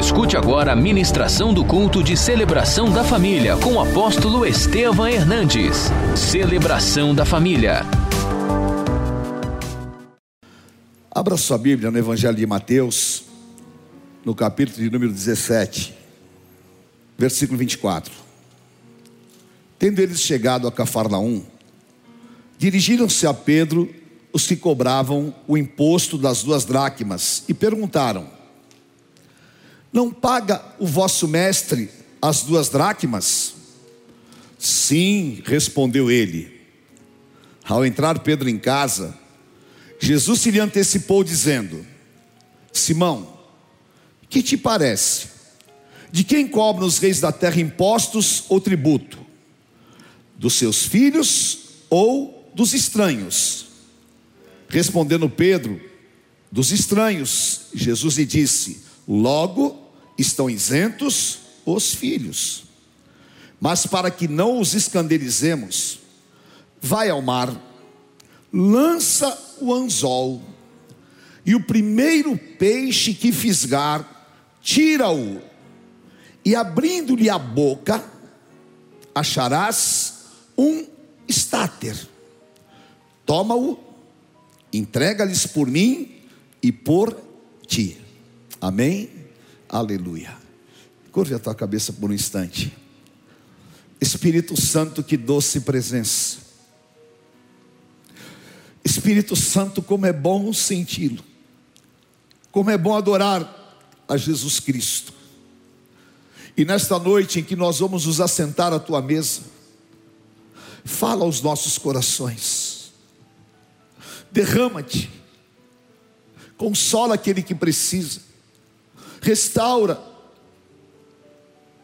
Escute agora a ministração do culto de celebração da família com o apóstolo Estevam Hernandes. Celebração da família. Abra sua Bíblia no Evangelho de Mateus, no capítulo de número 17, versículo 24. Tendo eles chegado a Cafarnaum, dirigiram-se a Pedro os que cobravam o imposto das duas dracmas e perguntaram: Não paga o vosso mestre as duas dracmas? Sim, respondeu ele. Ao entrar Pedro em casa, Jesus se lhe antecipou, dizendo: Simão, que te parece? De quem cobram os reis da terra impostos ou tributo? Dos seus filhos ou dos estranhos? Respondendo Pedro, dos estranhos, Jesus lhe disse: Logo estão isentos os filhos. Mas para que não os escandalizemos, vai ao mar, lança o anzol, e o primeiro peixe que fisgar, tira-o, e abrindo-lhe a boca, acharás um estáter. Toma-o entrega-lhes por mim e por ti. Amém? Aleluia. Curve a tua cabeça por um instante. Espírito Santo, que doce presença. Espírito Santo, como é bom senti-lo. Como é bom adorar a Jesus Cristo. E nesta noite em que nós vamos nos assentar à tua mesa, fala aos nossos corações derrama-te, consola aquele que precisa, restaura,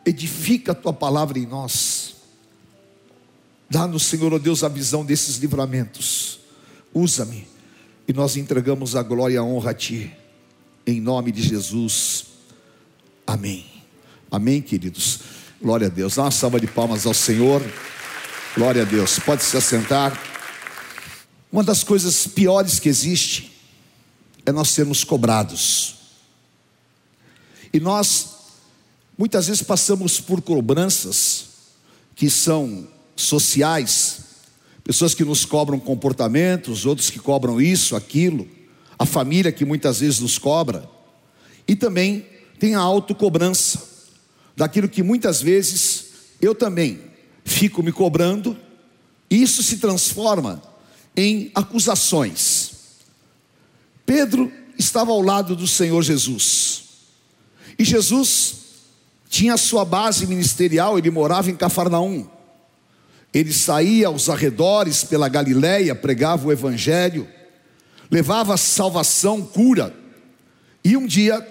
edifica a tua palavra em nós, dá-nos, Senhor, oh Deus, a visão desses livramentos, usa-me, e nós entregamos a glória e a honra a Ti, em nome de Jesus, amém. Amém, queridos. Glória a Deus. Dá uma salva de palmas ao Senhor. Glória a Deus. Pode se assentar. Uma das coisas piores que existe é nós sermos cobrados. E nós muitas vezes passamos por cobranças que são sociais, pessoas que nos cobram comportamentos, outros que cobram isso, aquilo, a família que muitas vezes nos cobra, e também tem a autocobrança, daquilo que muitas vezes eu também fico me cobrando, e isso se transforma em acusações. Pedro estava ao lado do Senhor Jesus. E Jesus tinha sua base ministerial, ele morava em Cafarnaum. Ele saía aos arredores pela Galiléia, pregava o evangelho, levava salvação, cura. E um dia,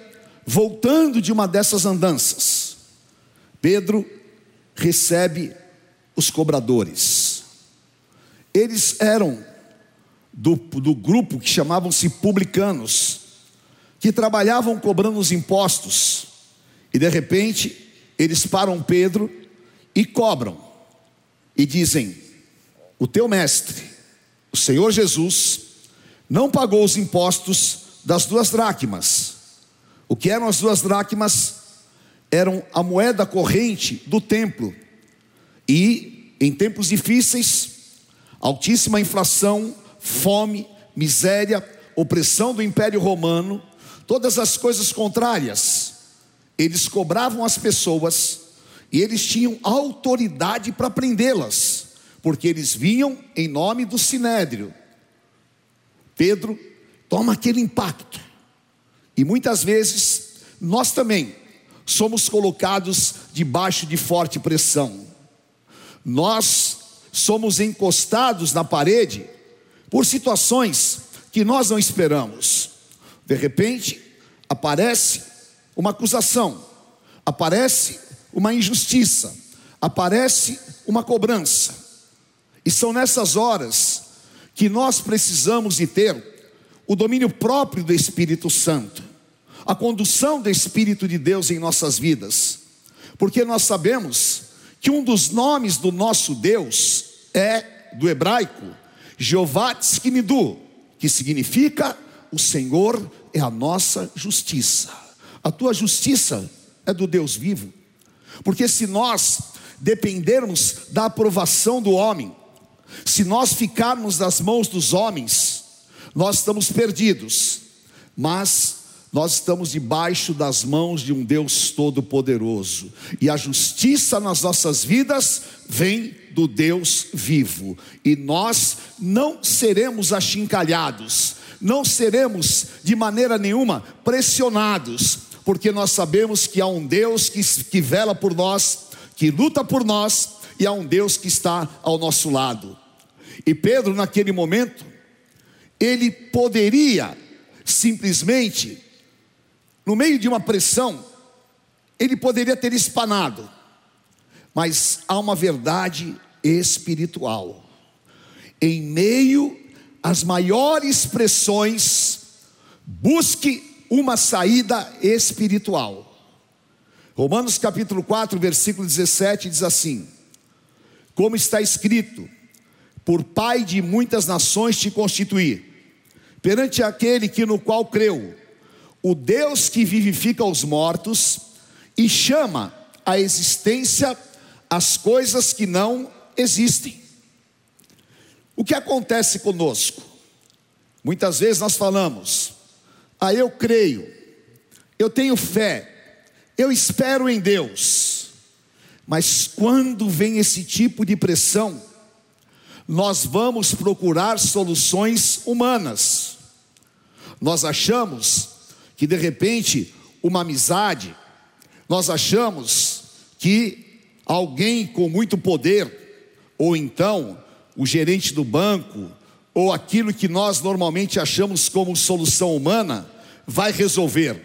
voltando de uma dessas andanças, Pedro recebe os cobradores. Eles eram do, do grupo que chamavam-se publicanos, que trabalhavam cobrando os impostos, e de repente eles param Pedro e cobram, e dizem: O teu mestre, o Senhor Jesus, não pagou os impostos das duas dracmas. O que eram as duas dracmas? Eram a moeda corrente do templo, e em tempos difíceis, altíssima inflação, fome, miséria, opressão do Império Romano, todas as coisas contrárias. Eles cobravam as pessoas e eles tinham autoridade para prendê-las, porque eles vinham em nome do sinédrio. Pedro toma aquele impacto. E muitas vezes nós também somos colocados debaixo de forte pressão. Nós somos encostados na parede por situações que nós não esperamos. De repente, aparece uma acusação, aparece uma injustiça, aparece uma cobrança. E são nessas horas que nós precisamos de ter o domínio próprio do Espírito Santo, a condução do Espírito de Deus em nossas vidas, porque nós sabemos que um dos nomes do nosso Deus é do hebraico Jeová Tzkinidu, que significa o Senhor é a nossa justiça. a tua justiça é do Deus vivo. Porque se nós dependermos da aprovação do homem, se nós ficarmos nas mãos dos homens, nós estamos perdidos. Mas nós estamos debaixo das mãos de um Deus todo-poderoso, e a justiça nas nossas vidas vem do Deus vivo, e nós não seremos achincalhados, não seremos de maneira nenhuma pressionados, porque nós sabemos que há um Deus que, que vela por nós, que luta por nós, e há um Deus que está ao nosso lado. E Pedro, naquele momento, ele poderia simplesmente no meio de uma pressão, ele poderia ter espanado, mas há uma verdade espiritual. Em meio às maiores pressões, busque uma saída espiritual. Romanos capítulo 4, versículo 17 diz assim: Como está escrito, por pai de muitas nações te constituí, perante aquele que no qual creu o Deus que vivifica os mortos e chama à existência as coisas que não existem. O que acontece conosco? Muitas vezes nós falamos, ah, eu creio, eu tenho fé, eu espero em Deus, mas quando vem esse tipo de pressão, nós vamos procurar soluções humanas. Nós achamos que de repente uma amizade, nós achamos que alguém com muito poder, ou então o gerente do banco, ou aquilo que nós normalmente achamos como solução humana, vai resolver.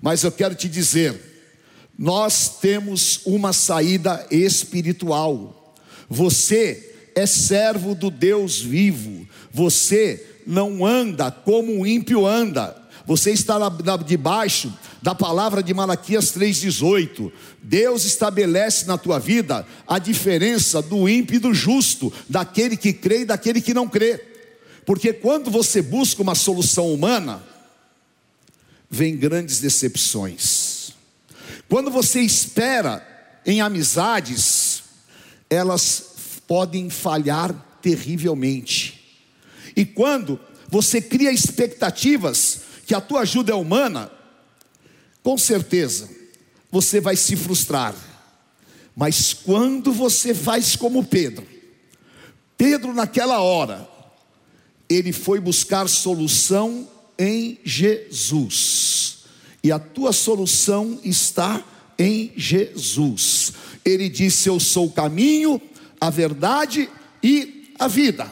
Mas eu quero te dizer, nós temos uma saída espiritual. Você é servo do Deus vivo. Você não anda como o ímpio anda. Você está debaixo da palavra de Malaquias 3,18. Deus estabelece na tua vida a diferença do ímpio e do justo, daquele que crê e daquele que não crê. Porque quando você busca uma solução humana, vem grandes decepções. Quando você espera em amizades, elas podem falhar terrivelmente. E quando você cria expectativas que a tua ajuda é humana, com certeza você vai se frustrar. Mas quando você faz como Pedro, Pedro naquela hora, ele foi buscar solução em Jesus. E a tua solução está em Jesus. Ele disse: Eu sou o caminho, a verdade e a vida.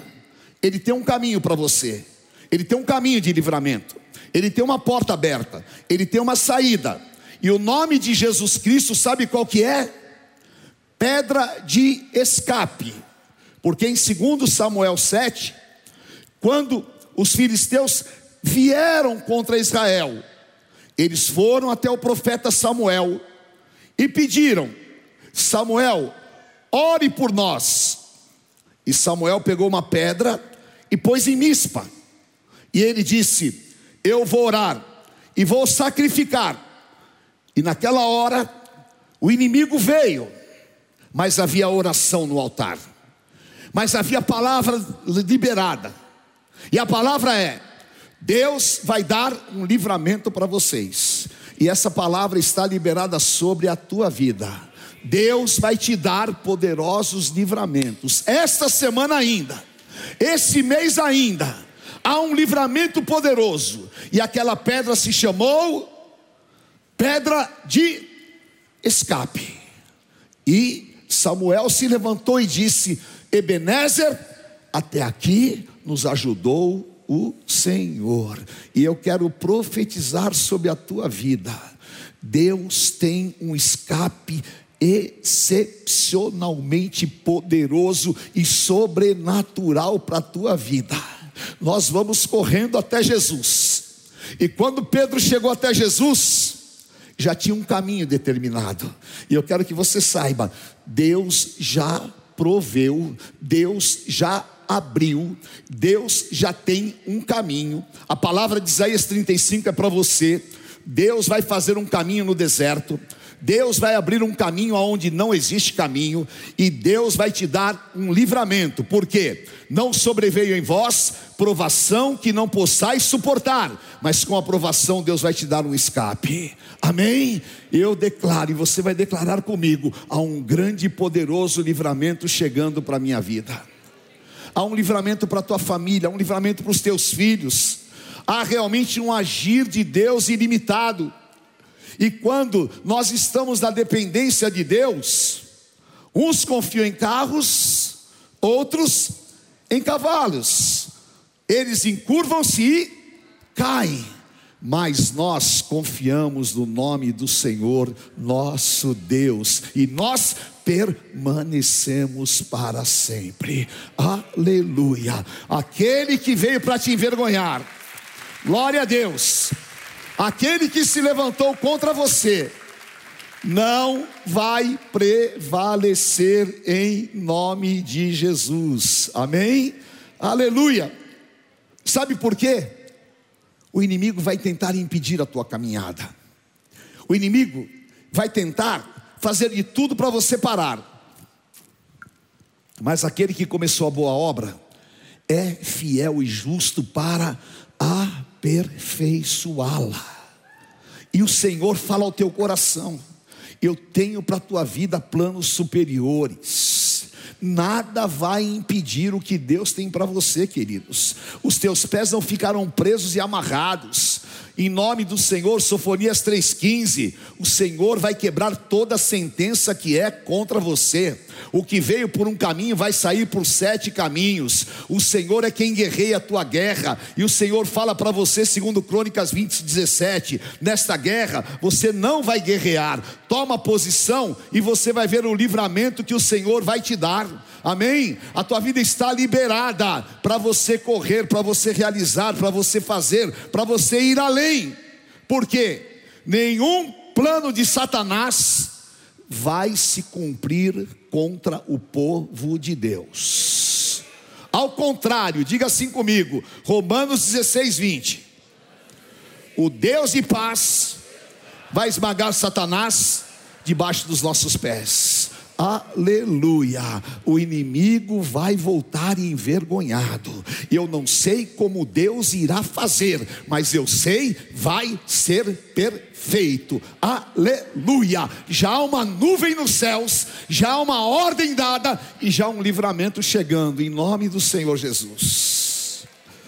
Ele tem um caminho para você. Ele tem um caminho de livramento ele tem uma porta aberta, ele tem uma saída. E o nome de Jesus Cristo, sabe qual que é? Pedra de escape. Porque em 2 Samuel 7, quando os filisteus vieram contra Israel, eles foram até o profeta Samuel e pediram: Samuel, ore por nós. E Samuel pegou uma pedra e pôs em mispa. E ele disse: eu vou orar e vou sacrificar. E naquela hora, o inimigo veio, mas havia oração no altar, mas havia palavra liberada, e a palavra é: Deus vai dar um livramento para vocês, e essa palavra está liberada sobre a tua vida. Deus vai te dar poderosos livramentos, esta semana ainda, esse mês ainda há um livramento poderoso, e aquela pedra se chamou pedra de escape. E Samuel se levantou e disse: Ebenezer, até aqui nos ajudou o Senhor. E eu quero profetizar sobre a tua vida. Deus tem um escape excepcionalmente poderoso e sobrenatural para a tua vida nós vamos correndo até Jesus. E quando Pedro chegou até Jesus, já tinha um caminho determinado. E eu quero que você saiba: Deus já proveu, Deus já abriu, Deus já tem um caminho. A palavra de Isaías 35 é para você. Deus vai fazer um caminho no deserto. Deus vai abrir um caminho aonde não existe caminho e Deus vai te dar um livramento. Por quê? Não sobreveio em vós provação que não possais suportar, mas com a provação Deus vai te dar um escape. Amém? Eu declaro e você vai declarar comigo há um grande e poderoso livramento chegando para minha vida. Há um livramento para tua família, há um livramento para os teus filhos. Há realmente um agir de Deus ilimitado. E quando nós estamos na dependência de Deus, uns confiam em carros, outros em cavalos. Eles encurvam-se e caem. Mas nós confiamos no nome do Senhor, nosso Deus, e nós permanecemos para sempre. Aleluia. Aquele que veio para te envergonhar. Glória a Deus aquele que se levantou contra você, não vai prevalecer em nome de Jesus. Amém? Aleluia. Sabe por quê? O inimigo vai tentar impedir a tua caminhada. O inimigo vai tentar fazer de tudo para você parar. Mas aquele que começou a boa obra é fiel e justo para aperfeiçoá-la. E o Senhor fala ao teu coração: eu tenho para a tua vida planos superiores. Nada vai impedir o que Deus tem para você, queridos. Os teus pés não ficarão presos e amarrados. Em nome do Senhor, Sofonias 3,15, o Senhor vai quebrar toda sentença que é contra você. O que veio por um caminho vai sair por sete caminhos. O Senhor é quem guerreia a tua guerra. E o Senhor fala para você, segundo Crônicas 20, 17: nesta guerra você não vai guerrear. Toma posição e você vai ver o livramento que o Senhor vai te dar. Amém? A tua vida está liberada para você correr, para você realizar, para você fazer, para você ir além. Porque nenhum plano de Satanás vai se cumprir contra o povo de Deus. Ao contrário, diga assim comigo, Romanos 16, 20. O Deus de paz vai esmagar Satanás debaixo dos nossos pés. Aleluia! O inimigo vai voltar envergonhado. Eu não sei como Deus irá fazer, mas eu sei, vai ser perfeito. Aleluia! Já há uma nuvem nos céus, já há uma ordem dada e já há um livramento chegando em nome do Senhor Jesus.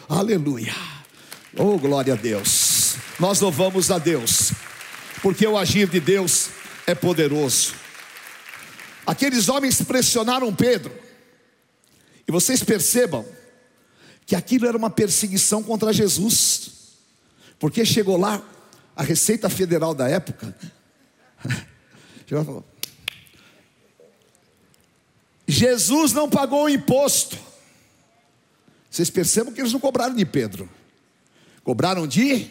Aleluia! Oh, glória a Deus. Nós louvamos a Deus, porque o agir de Deus é poderoso. Aqueles homens pressionaram Pedro. E vocês percebam que aquilo era uma perseguição contra Jesus. Porque chegou lá a Receita Federal da época. Chegou e falou: Jesus não pagou o imposto. Vocês percebam que eles não cobraram de Pedro. Cobraram de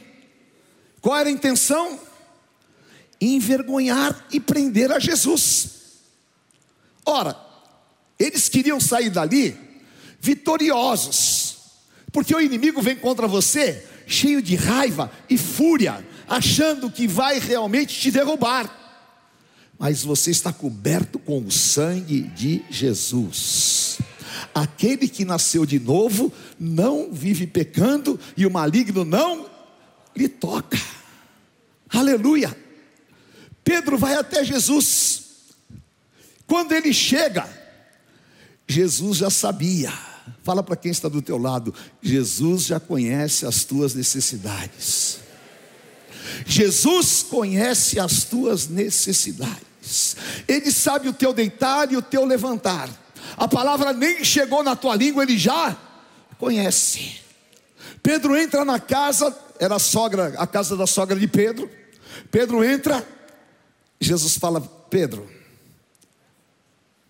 qual era a intenção? Envergonhar e prender a Jesus. Ora, eles queriam sair dali vitoriosos, porque o inimigo vem contra você cheio de raiva e fúria, achando que vai realmente te derrubar. Mas você está coberto com o sangue de Jesus. Aquele que nasceu de novo não vive pecando e o maligno não lhe toca. Aleluia. Pedro vai até Jesus quando ele chega, Jesus já sabia. Fala para quem está do teu lado, Jesus já conhece as tuas necessidades. Jesus conhece as tuas necessidades. Ele sabe o teu deitar e o teu levantar. A palavra nem chegou na tua língua, ele já conhece. Pedro entra na casa, era a sogra, a casa da sogra de Pedro. Pedro entra, Jesus fala: Pedro,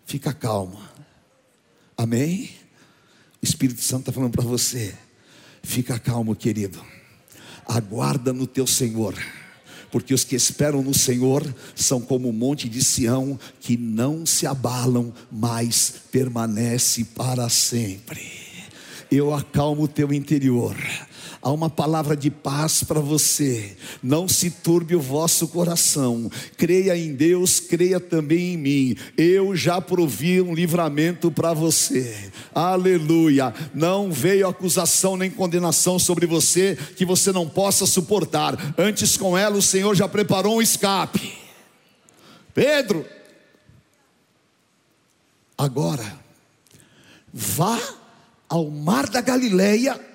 Fica calmo. Amém? O Espírito Santo está falando para você. Fica calmo, querido. Aguarda no teu Senhor. Porque os que esperam no Senhor são como o monte de Sião que não se abalam, mas permanece para sempre. Eu acalmo o teu interior há uma palavra de paz para você. Não se turbe o vosso coração. Creia em Deus, creia também em mim. Eu já provi um livramento para você. Aleluia. Não veio acusação nem condenação sobre você que você não possa suportar. Antes com ela o Senhor já preparou um escape. Pedro, agora vá ao mar da Galileia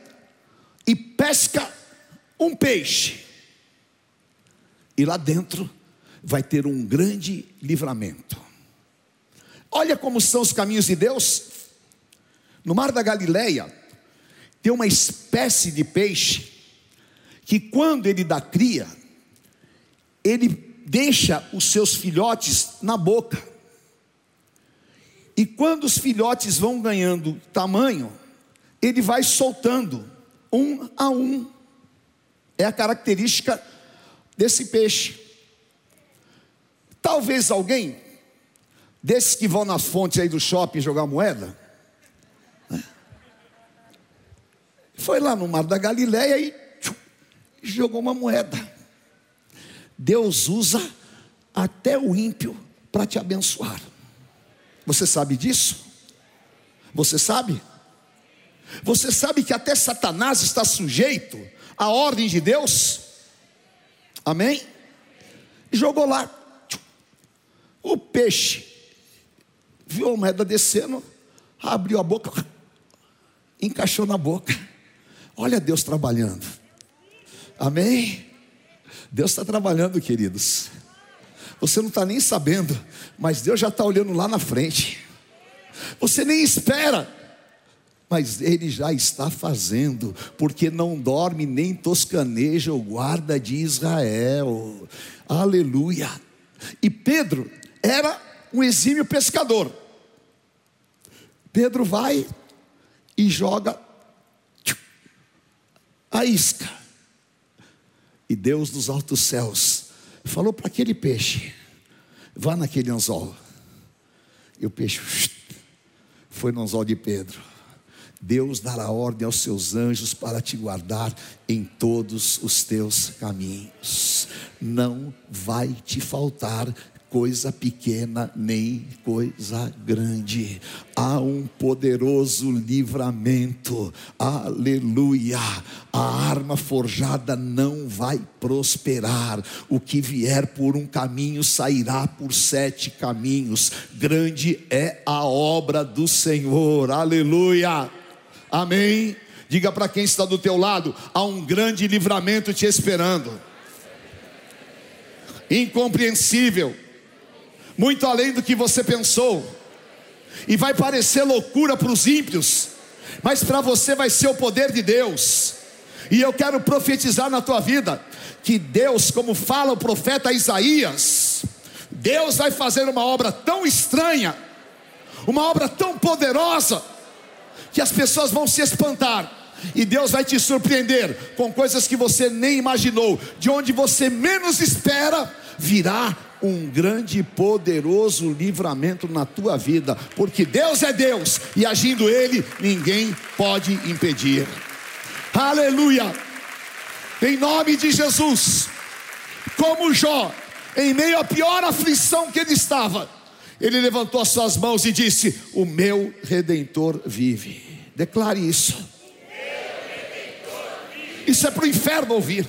e pesca um peixe. E lá dentro vai ter um grande livramento. Olha como são os caminhos de Deus. No mar da Galileia tem uma espécie de peixe que quando ele dá cria, ele deixa os seus filhotes na boca. E quando os filhotes vão ganhando tamanho, ele vai soltando um a um. É a característica desse peixe. Talvez alguém desses que vão nas fontes aí do shopping jogar moeda, né? foi lá no mar da Galileia e tchum, jogou uma moeda. Deus usa até o ímpio para te abençoar. Você sabe disso? Você sabe? Você sabe que até Satanás está sujeito à ordem de Deus? Amém? Jogou lá. O peixe viu a moeda descendo, abriu a boca, encaixou na boca. Olha Deus trabalhando. Amém? Deus está trabalhando, queridos. Você não está nem sabendo, mas Deus já está olhando lá na frente. Você nem espera, mas Ele já está fazendo, porque não dorme nem toscaneja o guarda de Israel. Aleluia. E Pedro era um exímio pescador. Pedro vai e joga a isca. E Deus dos altos céus falou para aquele peixe: vá naquele anzol. E o peixe foi no anzol de Pedro. Deus dará ordem aos seus anjos para te guardar em todos os teus caminhos. Não vai te faltar coisa pequena nem coisa grande. Há um poderoso livramento. Aleluia. A arma forjada não vai prosperar. O que vier por um caminho sairá por sete caminhos. Grande é a obra do Senhor. Aleluia. Amém. Diga para quem está do teu lado: há um grande livramento te esperando. Incompreensível, muito além do que você pensou, e vai parecer loucura para os ímpios, mas para você vai ser o poder de Deus. E eu quero profetizar na tua vida que Deus, como fala o profeta Isaías, Deus vai fazer uma obra tão estranha, uma obra tão poderosa, que as pessoas vão se espantar. E Deus vai te surpreender com coisas que você nem imaginou, de onde você menos espera, virá um grande e poderoso livramento na tua vida, porque Deus é Deus e agindo Ele, ninguém pode impedir. Aleluia! Em nome de Jesus, como Jó, em meio à pior aflição que ele estava, ele levantou as suas mãos e disse: O meu redentor vive. Declare isso. Isso é para o inferno ouvir.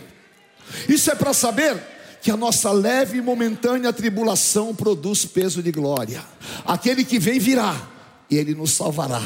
Isso é para saber que a nossa leve e momentânea tribulação produz peso de glória. Aquele que vem virá e ele nos salvará.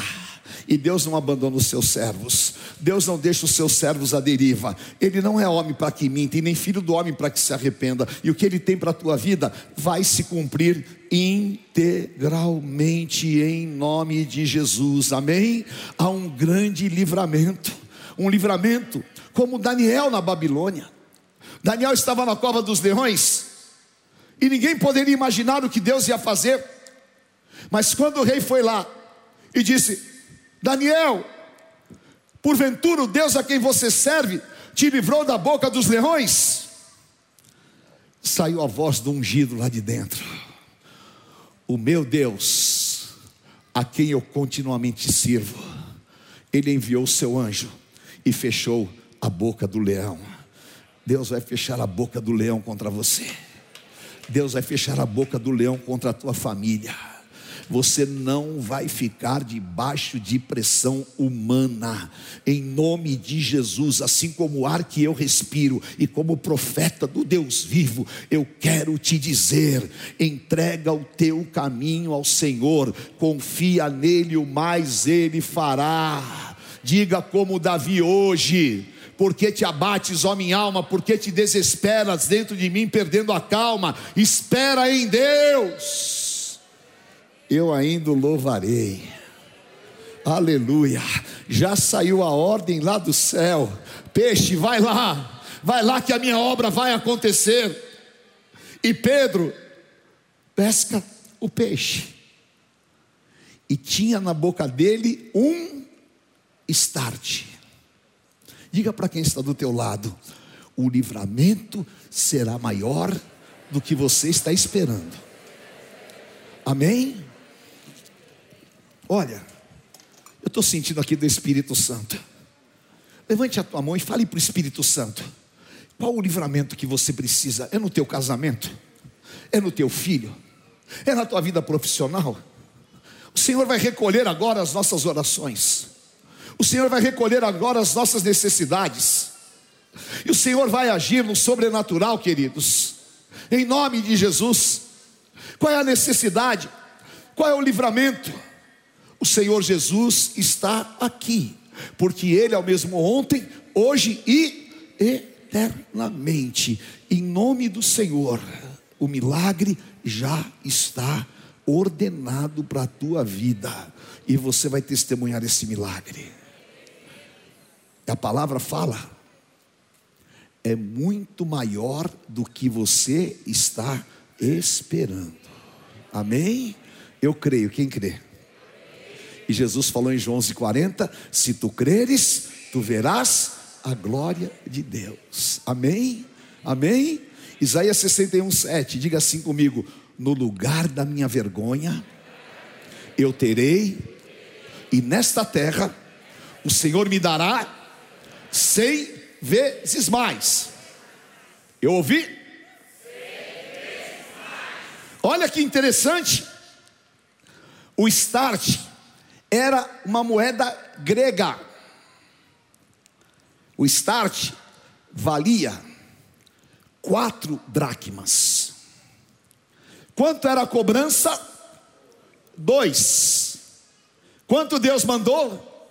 E Deus não abandona os seus servos. Deus não deixa os seus servos à deriva. Ele não é homem para que minta, e nem filho do homem para que se arrependa. E o que ele tem para a tua vida vai se cumprir integralmente em nome de Jesus. Amém? Há um grande livramento, um livramento como Daniel na Babilônia. Daniel estava na cova dos leões e ninguém poderia imaginar o que Deus ia fazer. Mas quando o rei foi lá e disse: Daniel, porventura o Deus a quem você serve te livrou da boca dos leões? Saiu a voz do ungido lá de dentro. O meu Deus, a quem eu continuamente sirvo, ele enviou o seu anjo e fechou a boca do leão. Deus vai fechar a boca do leão contra você. Deus vai fechar a boca do leão contra a tua família. Você não vai ficar debaixo de pressão humana, em nome de Jesus, assim como o ar que eu respiro, e como profeta do Deus vivo, eu quero te dizer: entrega o teu caminho ao Senhor, confia nele, o mais ele fará. Diga como Davi hoje, porque te abates, ó minha alma, porque te desesperas dentro de mim, perdendo a calma, espera em Deus, eu ainda louvarei, aleluia, já saiu a ordem lá do céu, peixe, vai lá, vai lá que a minha obra vai acontecer, e Pedro pesca o peixe, e tinha na boca dele um start. Diga para quem está do teu lado, o livramento será maior do que você está esperando. Amém? Olha, eu estou sentindo aqui do Espírito Santo. Levante a tua mão e fale para o Espírito Santo. Qual o livramento que você precisa? É no teu casamento? É no teu filho? É na tua vida profissional? O Senhor vai recolher agora as nossas orações. O Senhor vai recolher agora as nossas necessidades. E o Senhor vai agir no sobrenatural, queridos. Em nome de Jesus. Qual é a necessidade? Qual é o livramento? O Senhor Jesus está aqui, porque Ele é o mesmo ontem, hoje e eternamente. Em nome do Senhor, o milagre já está ordenado para a tua vida, e você vai testemunhar esse milagre. A palavra fala, é muito maior do que você está esperando. Amém? Eu creio, quem crê? E Jesus falou em João 11:40: Se tu creres, tu verás a glória de Deus. Amém? Amém? Isaías 61:7, diga assim comigo: No lugar da minha vergonha, eu terei, e nesta terra, o Senhor me dará cem vezes mais. Eu ouvi? Olha que interessante. O start era uma moeda grega. O start valia quatro dracmas. Quanto era a cobrança? Dois. Quanto Deus mandou?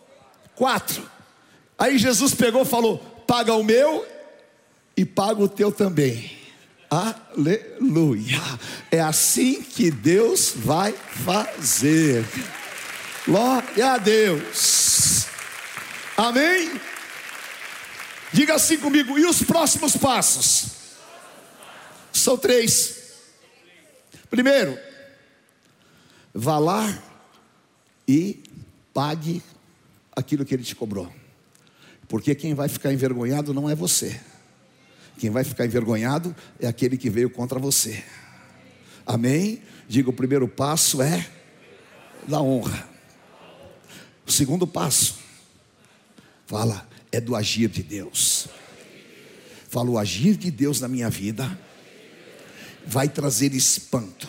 Quatro. Aí Jesus pegou e falou: paga o meu e paga o teu também. Aleluia. É assim que Deus vai fazer. Glória a Deus. Amém? Diga assim comigo. E os próximos passos? São três. Primeiro, vá lá e pague aquilo que ele te cobrou. Porque quem vai ficar envergonhado não é você. Quem vai ficar envergonhado é aquele que veio contra você. Amém? Diga: o primeiro passo é da honra. O segundo passo, fala, é do agir de Deus. Fala, o agir de Deus na minha vida vai trazer espanto,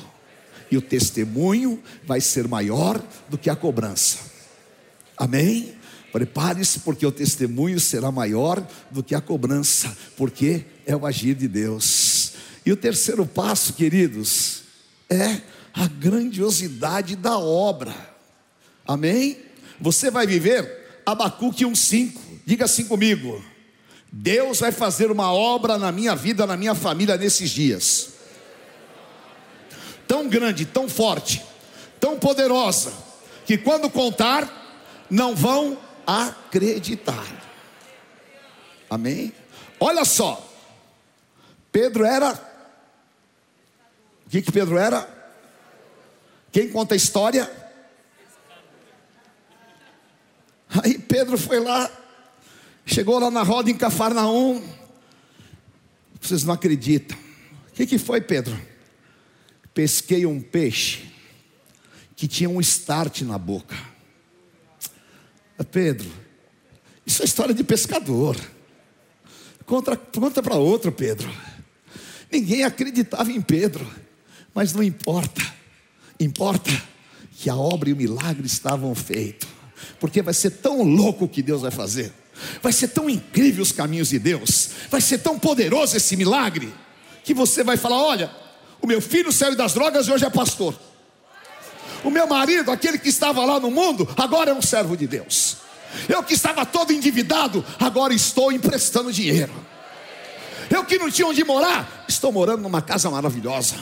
e o testemunho vai ser maior do que a cobrança. Amém? Prepare-se, porque o testemunho será maior do que a cobrança, porque é o agir de Deus. E o terceiro passo, queridos, é a grandiosidade da obra. Amém? Você vai viver Abacuque 1,5. Diga assim comigo: Deus vai fazer uma obra na minha vida, na minha família nesses dias. Tão grande, tão forte, tão poderosa, que quando contar, não vão acreditar. Amém? Olha só, Pedro era. O que, que Pedro era? Quem conta a história? Aí Pedro foi lá, chegou lá na roda em Cafarnaum. Vocês não acreditam. O que, que foi, Pedro? Pesquei um peixe que tinha um start na boca. Pedro, isso é história de pescador. Conta, conta para outro, Pedro. Ninguém acreditava em Pedro, mas não importa. Importa que a obra e o milagre estavam feitos, porque vai ser tão louco o que Deus vai fazer, vai ser tão incrível os caminhos de Deus, vai ser tão poderoso esse milagre, que você vai falar: olha, o meu filho saiu das drogas e hoje é pastor. O meu marido, aquele que estava lá no mundo, agora é um servo de Deus. Eu que estava todo endividado, agora estou emprestando dinheiro. Eu que não tinha onde morar, estou morando numa casa maravilhosa.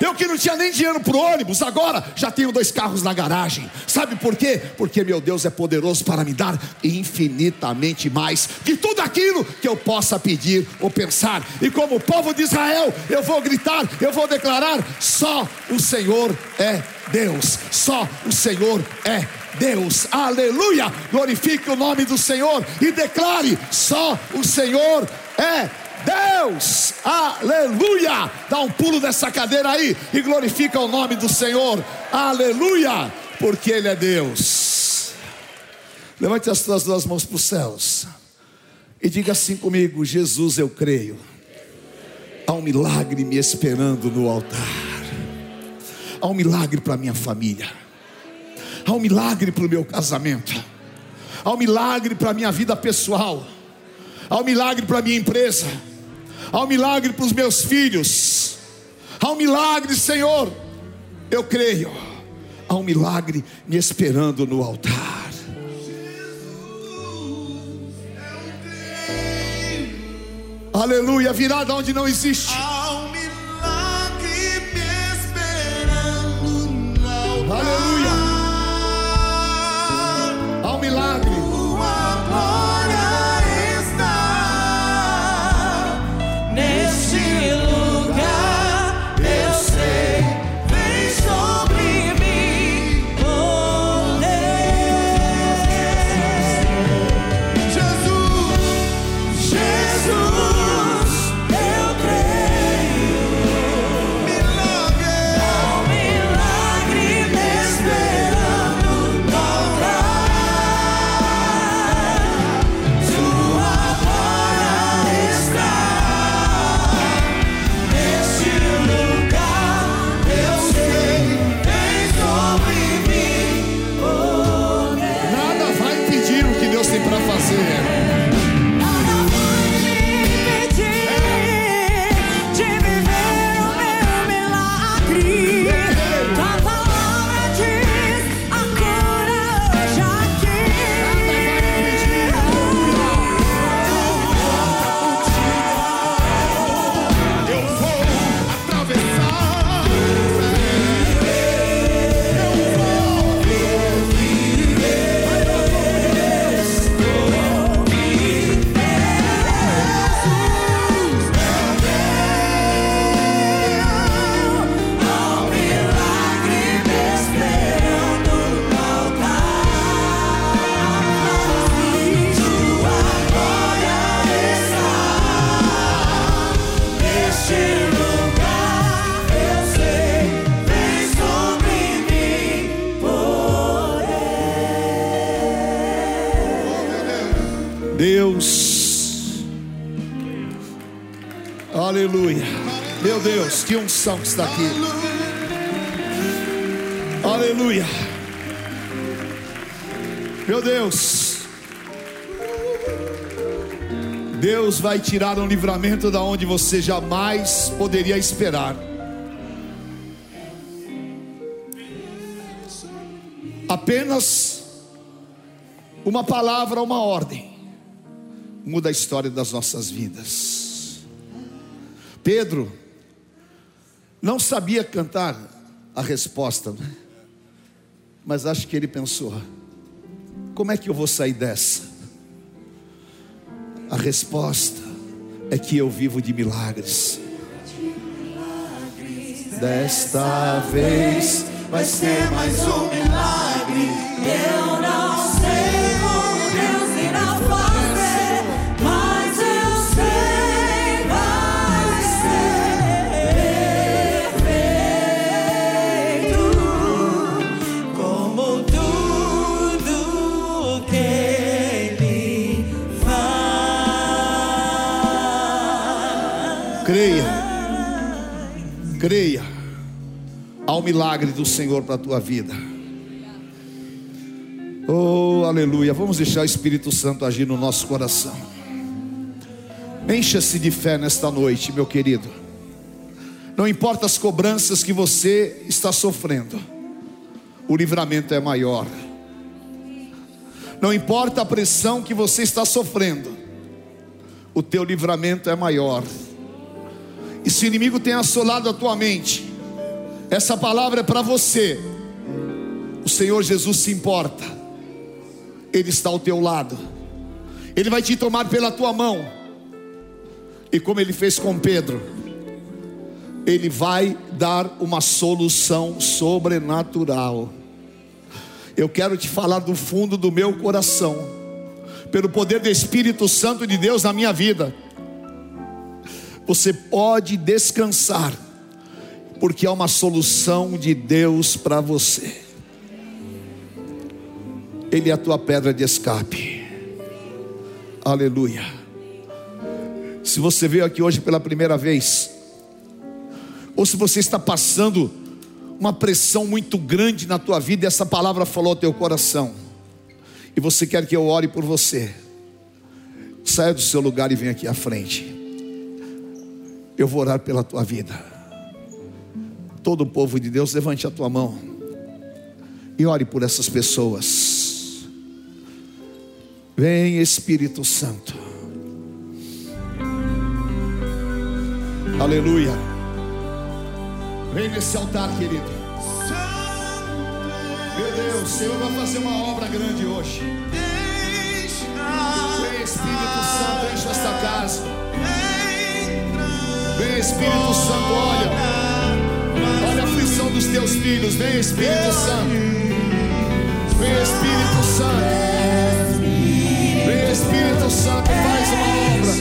Eu que não tinha nem dinheiro para ônibus, agora já tenho dois carros na garagem. Sabe por quê? Porque meu Deus é poderoso para me dar infinitamente mais de tudo aquilo que eu possa pedir ou pensar. E como povo de Israel, eu vou gritar, eu vou declarar: só o Senhor é Deus, só o Senhor é Deus. Aleluia! Glorifique o nome do Senhor e declare: só o Senhor é Deus. Deus, aleluia. Dá um pulo dessa cadeira aí e glorifica o nome do Senhor, aleluia, porque Ele é Deus. Levante as tuas duas mãos para os céus e diga assim comigo: Jesus, eu creio. Há um milagre me esperando no altar, há um milagre para minha família, há um milagre para o meu casamento, há um milagre para minha vida pessoal, há um milagre para minha empresa há um milagre para os meus filhos, há um milagre, Senhor, eu creio, há um milagre me esperando no altar. Aleluia, virada onde não existe. Há um milagre me esperando no altar. Aleluia. Há um milagre. Que unção que está aqui, aleluia, meu Deus, Deus vai tirar um livramento da onde você jamais poderia esperar. Apenas uma palavra, uma ordem muda a história das nossas vidas. Pedro não sabia cantar a resposta, né? mas acho que ele pensou: como é que eu vou sair dessa? A resposta é que eu vivo de milagres. Desta vez vai ser mais um milagre. Eu não sei Creia. Creia. Há um milagre do Senhor para a tua vida. Oh, aleluia. Vamos deixar o Espírito Santo agir no nosso coração. Encha-se de fé nesta noite, meu querido. Não importa as cobranças que você está sofrendo, o livramento é maior. Não importa a pressão que você está sofrendo, o teu livramento é maior. E se o inimigo tem assolado a tua mente, essa palavra é para você. O Senhor Jesus se importa, Ele está ao teu lado, Ele vai te tomar pela tua mão, e como Ele fez com Pedro, Ele vai dar uma solução sobrenatural. Eu quero te falar do fundo do meu coração, pelo poder do Espírito Santo de Deus na minha vida. Você pode descansar, porque há uma solução de Deus para você. Ele é a tua pedra de escape. Aleluia. Se você veio aqui hoje pela primeira vez, ou se você está passando uma pressão muito grande na tua vida, essa palavra falou ao teu coração, e você quer que eu ore por você, saia do seu lugar e venha aqui à frente. Eu vou orar pela tua vida. Todo o povo de Deus, levante a tua mão e ore por essas pessoas. Vem Espírito Santo. Aleluia. Vem nesse altar, querido. Meu Deus, o Senhor vai fazer uma obra grande hoje. Espírito Santo, olha. Olha a aflição dos teus filhos. Vem Espírito Santo. Vem Espírito Santo. Vem Espírito Santo, faz uma obra.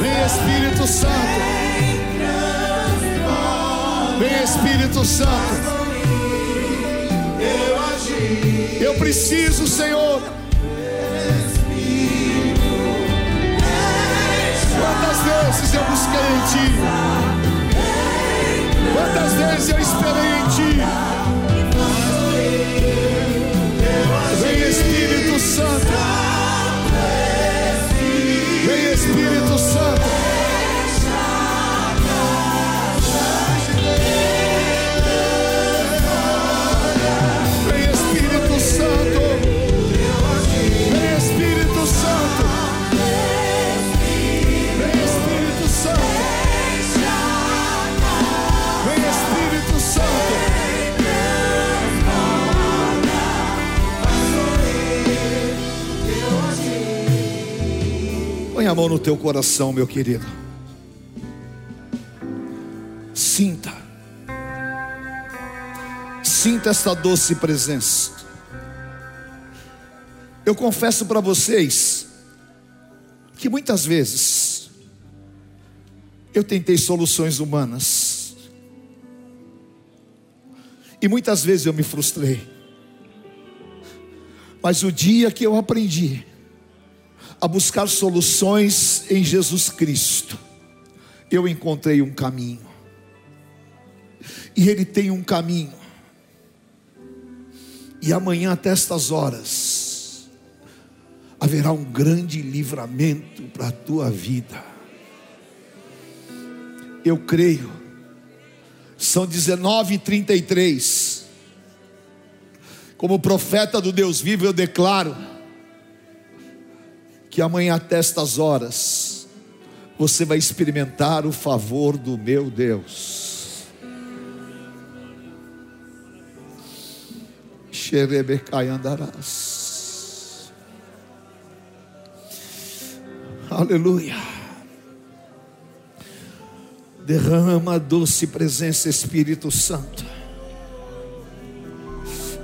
Vem Espírito Santo. Vem Espírito Santo. Eu preciso, Senhor. Quantas vezes eu busquei em Ti? Quantas vezes eu esperei em Ti? Vem Espírito Santo. Vem Espírito A mão no teu coração, meu querido. Sinta. Sinta esta doce presença. Eu confesso para vocês que muitas vezes eu tentei soluções humanas. E muitas vezes eu me frustrei. Mas o dia que eu aprendi a buscar soluções em Jesus Cristo, eu encontrei um caminho. E Ele tem um caminho. E amanhã, até estas horas, haverá um grande livramento para a tua vida. Eu creio. São 19h33. Como profeta do Deus vivo, eu declaro que amanhã até estas horas você vai experimentar o favor do meu Deus. Xerebecai andarás. Aleluia. Derrama a doce presença, Espírito Santo.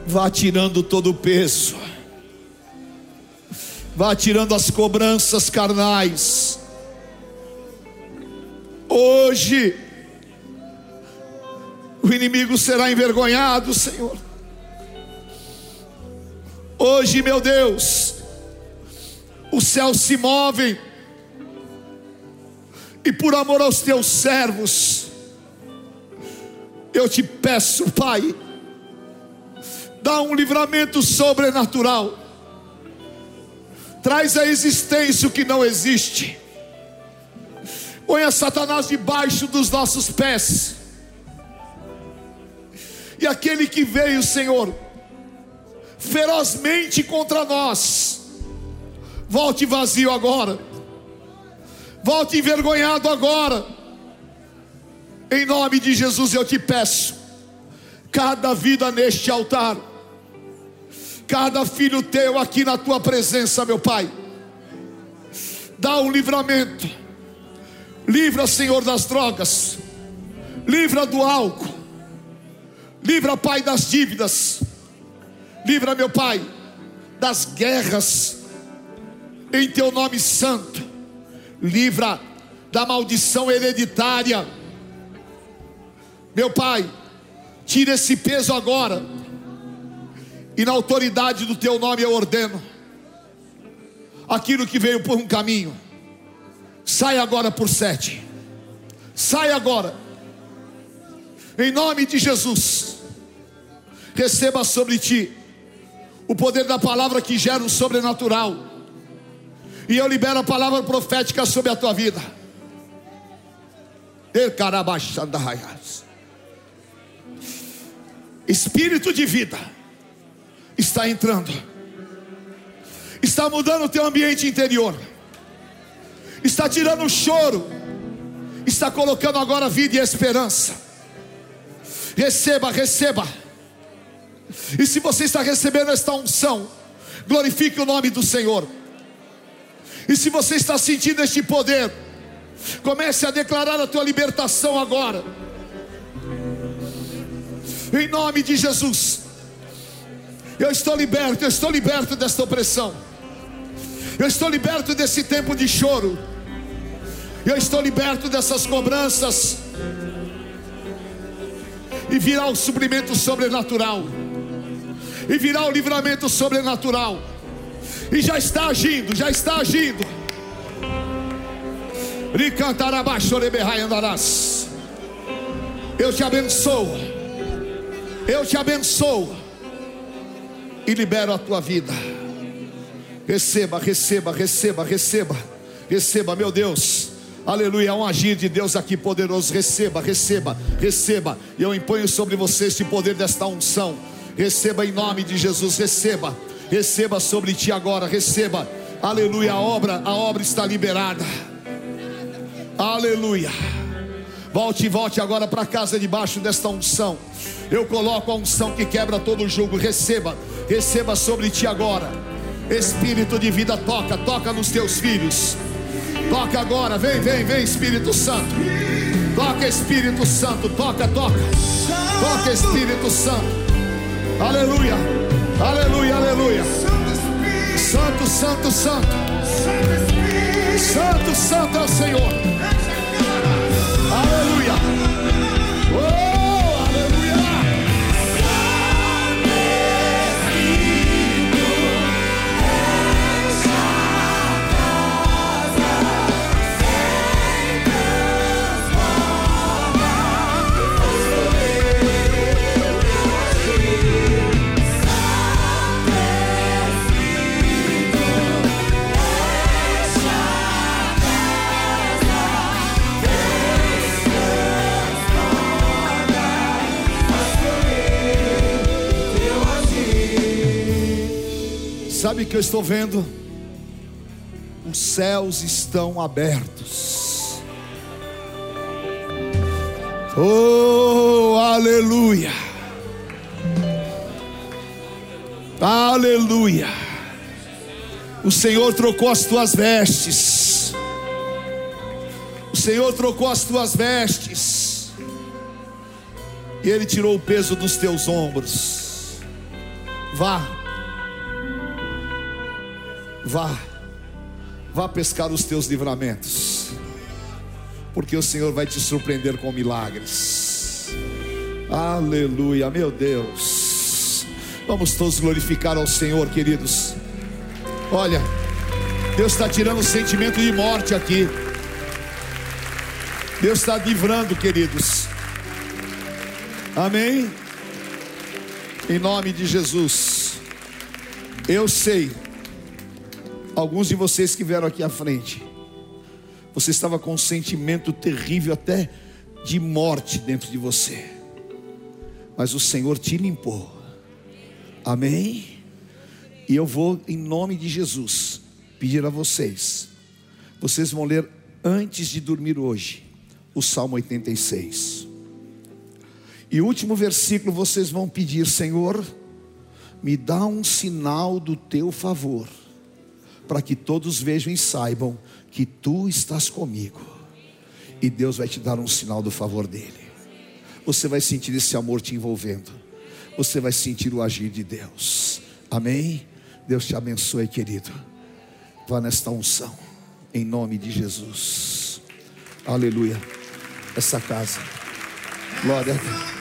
Vá tirando todo o peso. Vá tirando as cobranças carnais. Hoje, o inimigo será envergonhado, Senhor. Hoje, meu Deus, os céus se movem, e por amor aos teus servos, Eu te peço, Pai, dá um livramento sobrenatural. Traz à existência o que não existe. Ponha Satanás debaixo dos nossos pés. E aquele que veio, Senhor, ferozmente contra nós, volte vazio agora, volte envergonhado agora, em nome de Jesus eu te peço, cada vida neste altar, cada filho teu aqui na tua presença, meu Pai, dá um livramento, livra, Senhor, das drogas, livra do álcool, livra, Pai, das dívidas, livra, meu Pai, das guerras, em teu nome santo, livra da maldição hereditária, meu Pai, tira esse peso agora, e na autoridade do teu nome eu ordeno, aquilo que veio por um caminho, sai agora por sete, sai agora, em nome de Jesus, receba sobre ti o poder da palavra que gera o sobrenatural, e eu libero a palavra profética sobre a tua vida. Espírito de vida está entrando, está mudando o teu ambiente interior, está tirando o choro, está colocando agora vida e esperança. Receba, receba. E se você está recebendo esta unção, glorifique o nome do Senhor. E se você está sentindo este poder, comece a declarar a tua libertação agora. Em nome de Jesus. Eu estou liberto, eu estou liberto desta opressão. Eu estou liberto desse tempo de choro. Eu estou liberto dessas cobranças. E virá o suprimento sobrenatural. E virá o livramento sobrenatural. E já está agindo, já está agindo. Eu te abençoo. Eu te abençoo. E libero a tua vida. Receba, receba, receba, receba. Receba, meu Deus. Aleluia, há um agir de Deus aqui poderoso. Receba, receba, receba. E eu imponho sobre você este poder desta unção. Receba em nome de Jesus, receba. Receba sobre ti agora, receba. Aleluia, a obra, a obra está liberada. Aleluia. Volte e volte agora para casa debaixo desta unção. Eu coloco a unção que quebra todo jugo. Receba, receba sobre ti agora. Espírito de vida, toca, toca nos teus filhos. Toca agora, vem, vem, vem, Espírito Santo. Toca, Espírito Santo, toca, toca. Toca, Espírito Santo. Aleluia, aleluia, aleluia. Santo, santo, santo. Santo, santo é o Senhor. Aleluia. Sabe o que eu estou vendo? Os céus estão abertos. Oh, aleluia. Aleluia. O Senhor trocou as tuas vestes. O Senhor trocou as tuas vestes. E Ele tirou o peso dos teus ombros. Vá. Vá. Vá pescar os teus livramentos. Porque o Senhor vai te surpreender com milagres. Aleluia, meu Deus. Vamos todos glorificar ao Senhor, queridos. Olha, Deus está tirando o sentimento de morte aqui. Deus está livrando, queridos. Amém? Em nome de Jesus. Eu sei, alguns de vocês que vieram aqui à frente, você estava com um sentimento terrível até de morte dentro de você, mas o Senhor te limpou. Amém? E eu vou, em nome de Jesus, pedir a vocês, vocês vão ler antes de dormir hoje, o Salmo 86. E o último versículo vocês vão pedir, Senhor, me dá um sinal do teu favor, para que todos vejam e saibam que tu estás comigo. E Deus vai te dar um sinal do favor dele. Você vai sentir esse amor te envolvendo. Você vai sentir o agir de Deus. Amém? Deus te abençoe, querido. Vá nesta unção, em nome de Jesus. Aleluia. Essa casa. Glória a Deus.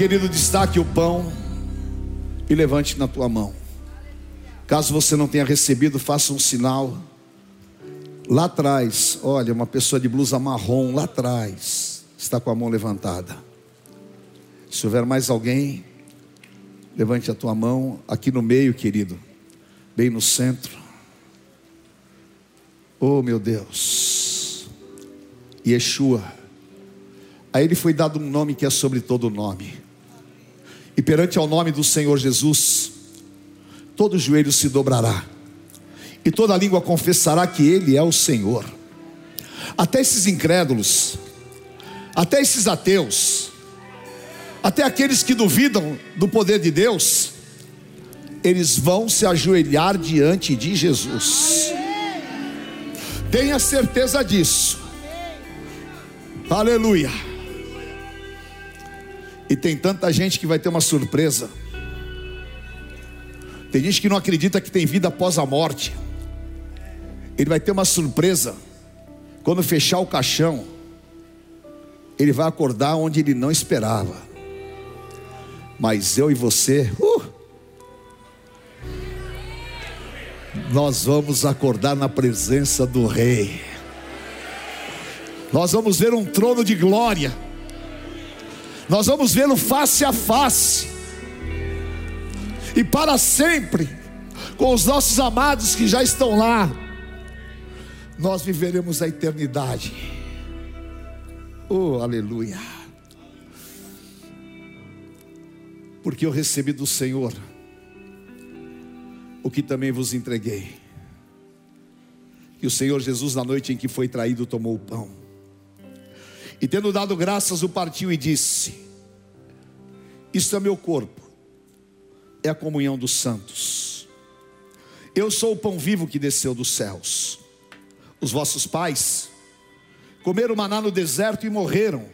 Querido, destaque o pão e levante na tua mão. Caso você não tenha recebido, faça um sinal. Lá atrás, olha, uma pessoa de blusa marrom lá atrás está com a mão levantada. Se houver mais alguém, levante a tua mão aqui no meio, querido bem no centro. Oh meu Deus, Yeshua, a ele foi dado um nome que é sobre todo nome, e perante ao nome do Senhor Jesus, todo joelho se dobrará, e toda língua confessará que Ele é o Senhor. Até esses incrédulos, até esses ateus, até aqueles que duvidam do poder de Deus, eles vão se ajoelhar diante de Jesus. Tenha certeza disso. Aleluia. E tem tanta gente que vai ter uma surpresa. Tem gente que não acredita que tem vida após a morte. Ele vai ter uma surpresa. Quando fechar o caixão, ele vai acordar onde ele não esperava. Mas eu e você, uh, nós vamos acordar na presença do Rei. Nós vamos ver um trono de glória. Nós vamos vê-lo face a face. E para sempre, com os nossos amados que já estão lá, nós viveremos a eternidade. Oh, aleluia. Porque eu recebi do Senhor o que também vos entreguei. E o Senhor Jesus, na noite em que foi traído, tomou o pão. E tendo dado graças, o partiu e disse: Isto é meu corpo, é a comunhão dos santos. Eu sou o pão vivo que desceu dos céus. Os vossos pais comeram maná no deserto e morreram.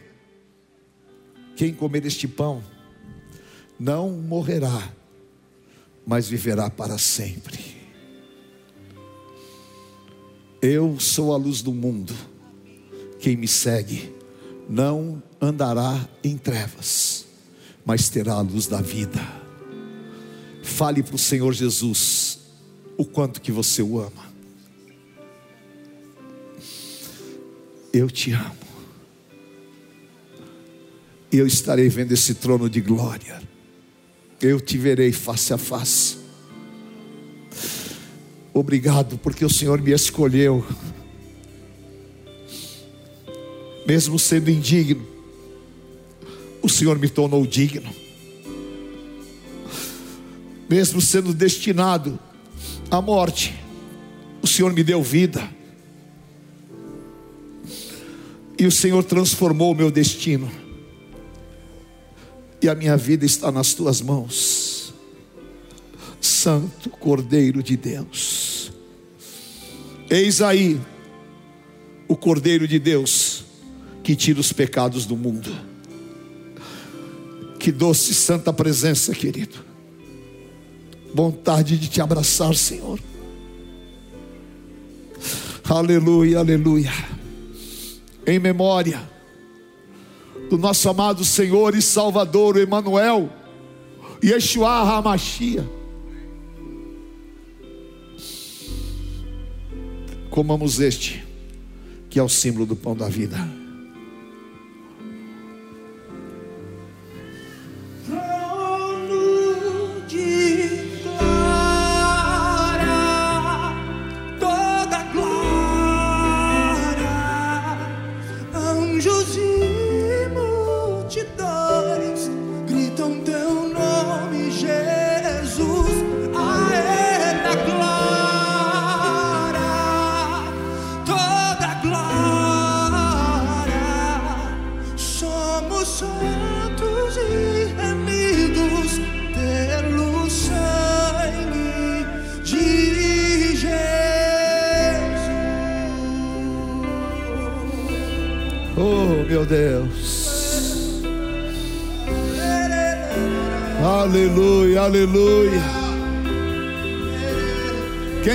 Quem comer este pão não morrerá, mas viverá para sempre. Eu sou a luz do mundo. Quem me segue não andará em trevas, mas terá a luz da vida. Fale para o Senhor Jesus o quanto que você o ama. Eu te amo. Eu estarei vendo esse trono de glória. Eu te verei face a face. Obrigado, porque o Senhor me escolheu. Mesmo sendo indigno, o Senhor me tornou digno. Mesmo sendo destinado à morte, o Senhor me deu vida. E o Senhor transformou o meu destino. E a minha vida está nas tuas mãos. Santo Cordeiro de Deus. Eis aí o Cordeiro de Deus que tira os pecados do mundo. Que doce santa presença, querido. Vontade de te abraçar, Senhor. Aleluia, aleluia. Em memória do nosso amado Senhor e Salvador Emanuel, Yeshua HaMashiach. Comamos este, que é o símbolo do pão da vida.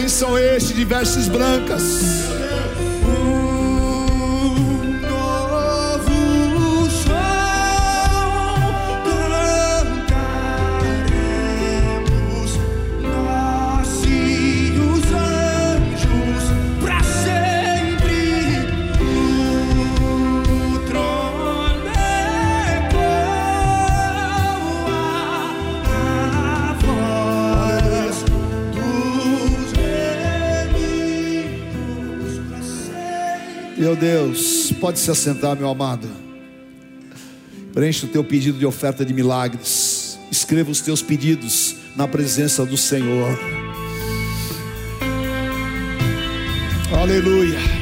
São estes de vestes brancas? Pode se assentar, meu amado. Preencha o teu pedido de oferta de milagres. Escreva os teus pedidos na presença do Senhor. Aleluia.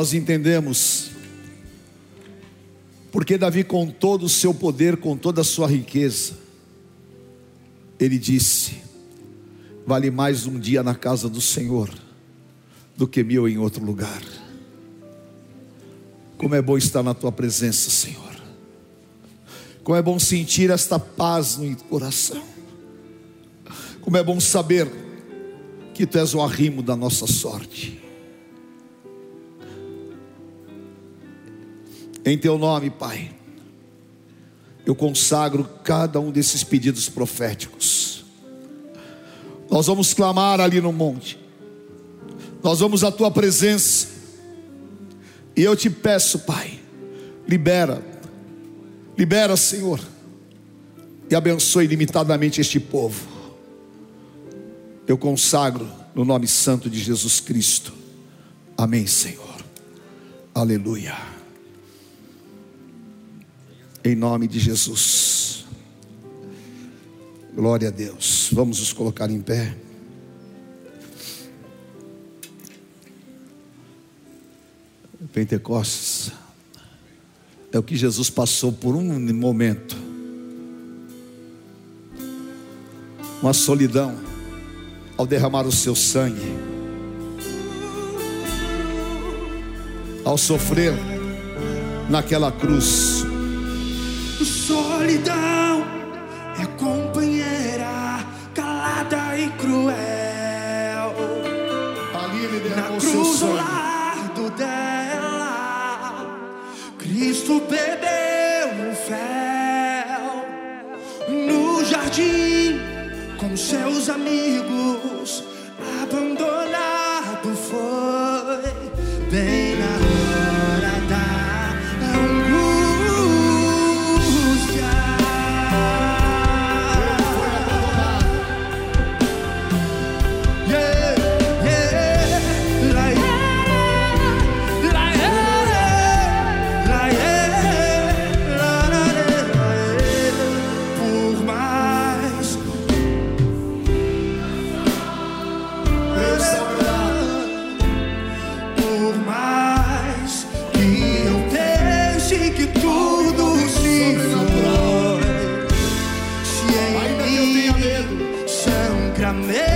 Nós entendemos porque Davi, com todo o seu poder, com toda a sua riqueza, ele disse: Vale mais um dia na casa do Senhor do que mil em outro lugar. Como é bom estar na tua presença, Senhor. Como é bom sentir esta paz no coração. Como é bom saber que tu és o arrimo da nossa sorte. Em teu nome, Pai, eu consagro cada um desses pedidos proféticos. Nós vamos clamar ali no monte, nós vamos à tua presença, e eu te peço, Pai, libera, libera, Senhor, e abençoe limitadamente este povo. Eu consagro no nome santo de Jesus Cristo. Amém, Senhor. Aleluia. Em nome de Jesus. Glória a Deus. Vamos nos colocar em pé. Pentecostes é o que Jesus passou por um momento. Uma solidão ao derramar o seu sangue. Ao sofrer naquela cruz. Cruel. Ali ele Na derramou seu cruz sangue. lado dela, Cristo perdeu o véu. No jardim, com seus amigos, abandonado foi. Bem sangra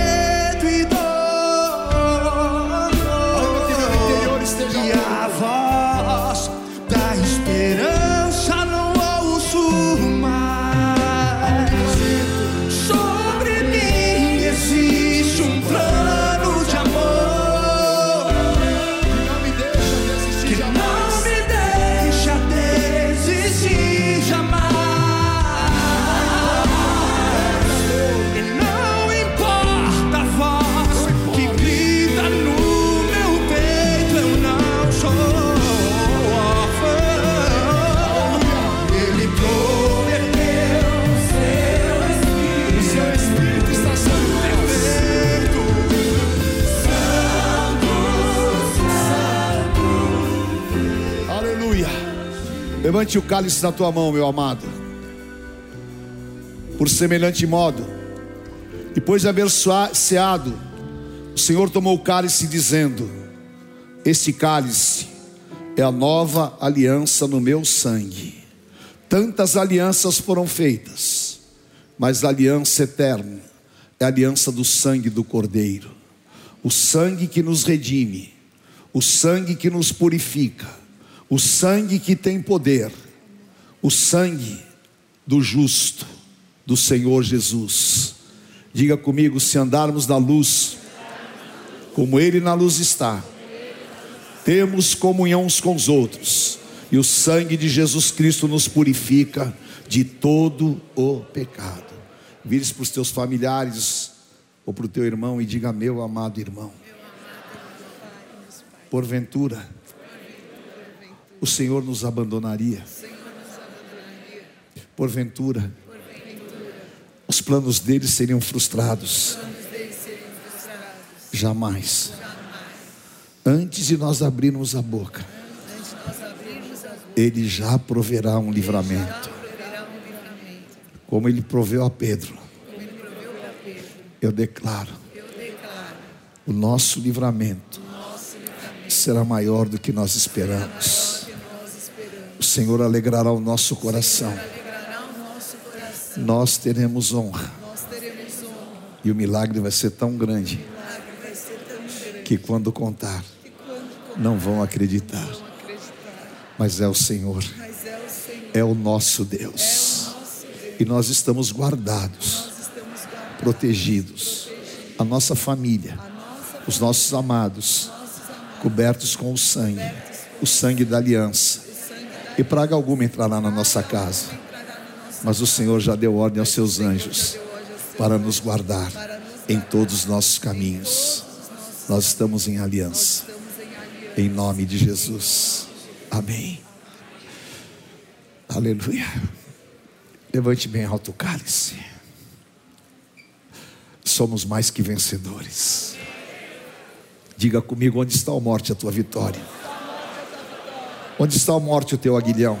Levante o cálice na tua mão, meu amado. Por semelhante modo, depois de haver o Senhor tomou o cálice, dizendo: Este cálice é a nova aliança no meu sangue. Tantas alianças foram feitas, mas a aliança eterna é a aliança do sangue do Cordeiro, o sangue que nos redime, o sangue que nos purifica, o sangue que tem poder, o sangue do justo, do Senhor Jesus. Diga comigo: se andarmos na luz, como Ele na luz está, temos comunhão uns com os outros, e o sangue de Jesus Cristo nos purifica de todo o pecado. Vire-se para os teus familiares ou para o teu irmão e diga: Meu amado irmão, porventura, o Senhor nos abandonaria. Porventura, os planos dele seriam frustrados. Jamais. Antes de nós abrirmos a boca, ele já proverá um livramento. Como ele proveu a Pedro. Eu declaro. O nosso livramento será maior do que nós esperamos. O Senhor alegrará o nosso coração. Nós teremos honra. E o milagre vai ser tão grande que quando contar, não vão acreditar. Mas é o Senhor, Mas é o Senhor, é o nosso Deus. Deus. E nós estamos guardados, protegidos, a nossa família, os nossos amados, cobertos com o sangue, o sangue da aliança. E praga alguma entrará na nossa casa. Mas o Senhor já deu ordem aos seus anjos para nos guardar em todos os nossos caminhos. Nós estamos em aliança. estamos em aliança. Em nome de Jesus. Amém. Aleluia. Levante bem alto o cálice. Somos mais que vencedores. Diga comigo onde está a morte, a tua vitória. Onde está a morte, o teu aguilhão?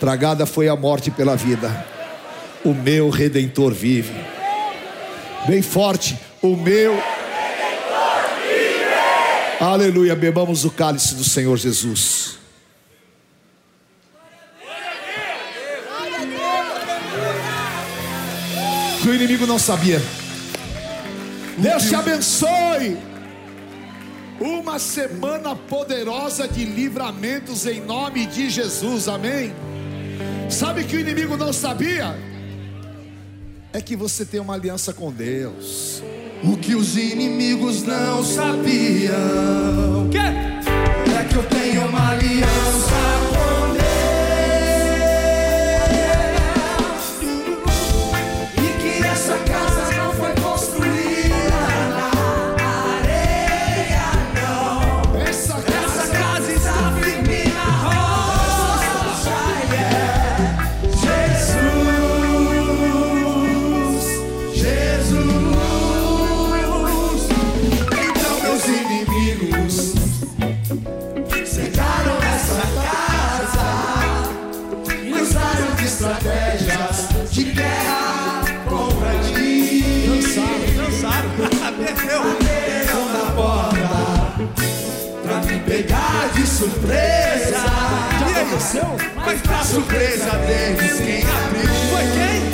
Tragada foi a morte pela vida. O meu redentor vive. Bem forte, o meu Aleluia, bebamos o cálice do Senhor Jesus. Que o inimigo não sabia. Deus te abençoe. Uma semana poderosa de livramentos em nome de Jesus, amém. Sabe que o inimigo não sabia? É que você tem uma aliança com Deus. O que os inimigos não sabiam é que eu tenho uma aliança com pegar de surpresa. Já aconteceu? Mas pra surpresa deles, quem abriu foi quem?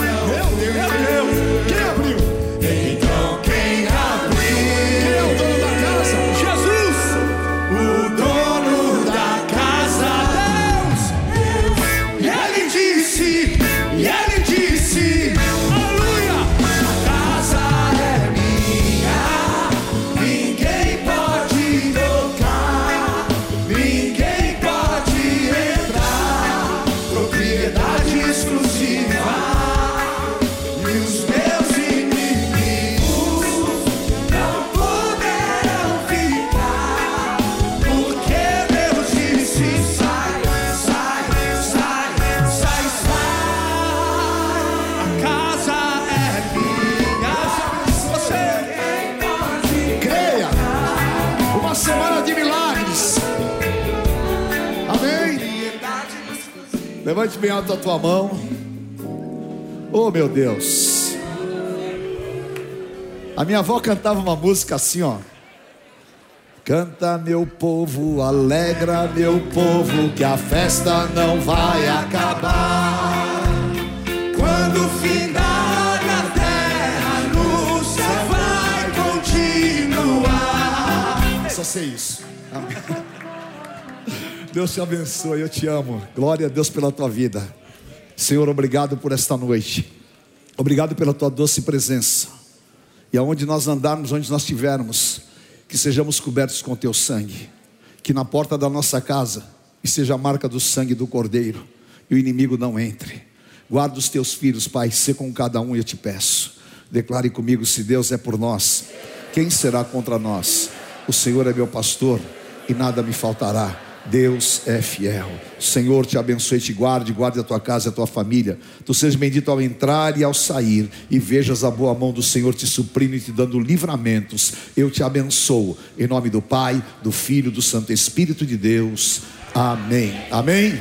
Bem alto a tua mão. Oh, meu Deus. A minha avó cantava uma música assim, ó. Canta meu povo, alegra meu povo, que a festa não vai acabar. Quando findar a terra no céu vai continuar. Só sei isso. Amém. Deus te abençoe, eu te amo. Glória a Deus pela tua vida. Senhor, obrigado por esta noite. Obrigado pela tua doce presença. E aonde nós andarmos, onde nós estivermos, que sejamos cobertos com teu sangue. Que na porta da nossa casa esteja a marca do sangue do Cordeiro. E o inimigo não entre. Guarda os teus filhos, Pai, ser com cada um, eu te peço. Declare comigo: se Deus é por nós, quem será contra nós? O Senhor é meu pastor e nada me faltará. Deus é fiel. Senhor te abençoe, te guarde, guarde a tua casa e a tua família. Tu sejas bendito ao entrar e ao sair, e vejas a boa mão do Senhor te suprindo e te dando livramentos. Eu te abençoo, em nome do Pai, do Filho, do Santo Espírito de Deus. Amém. Amém.